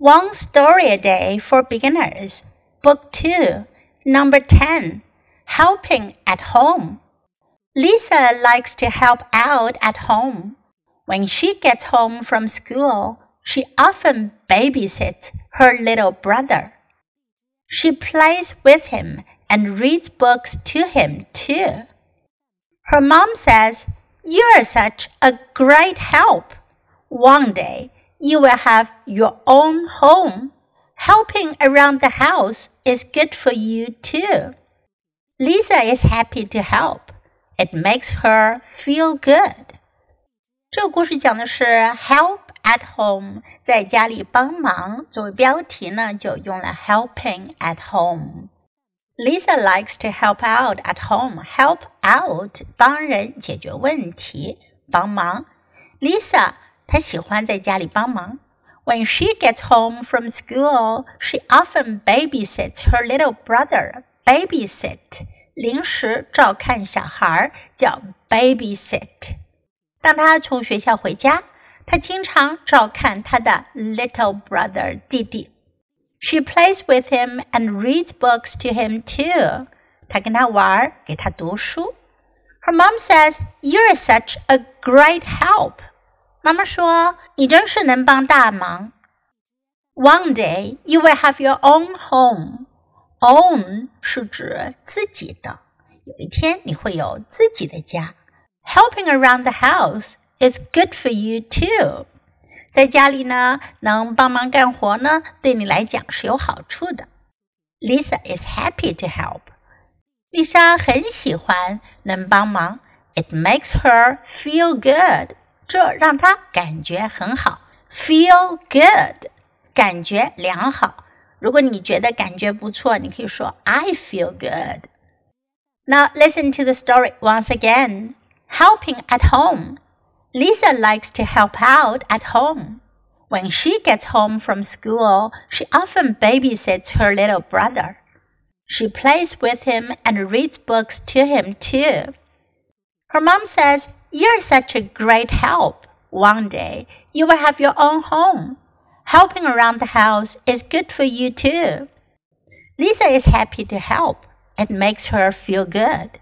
One Story a Day for Beginners, Book 2, Number 10 Helping at Home. Lisa likes to help out at home. When she gets home from school, she often babysits her little brother. She plays with him and reads books to him too. Her mom says, You're such a great help. One day, you will have your own home. Helping around the house is good for you too. Lisa is happy to help. It makes her feel good. 这个故事讲的是 help at home，在家里帮忙。作为标题呢，就用了 helping at home。Lisa likes to help out at home. Help out 帮人解决问题，帮忙。Lisa 她喜欢在家里帮忙。When she gets home from school, she often babysits her little brother. Babysit 临时照看小孩叫 babysit。当她从学校回家，她经常照看她的 little brother 弟弟。She plays with him and reads books to him too. 她跟他玩，给他读书。Her mom says, "You're such a great help." 妈妈说：“你真是能帮大忙。” One day you will have your own home. Own 是指自己的，有一天你会有自己的家。Helping around the house is good for you too. 在家里呢，能帮忙干活呢，对你来讲是有好处的。Lisa is happy to help. 丽莎很喜欢能帮忙。It makes her feel good. 这让他感觉很好，feel good，感觉良好。如果你觉得感觉不错，你可以说 I feel good. Now listen to the story once again. Helping at home. Lisa likes to help out at home. When she gets home from school, she often babysits her little brother. She plays with him and reads books to him too. Her mom says you're such a great help. One day you will have your own home. Helping around the house is good for you too. Lisa is happy to help. It makes her feel good.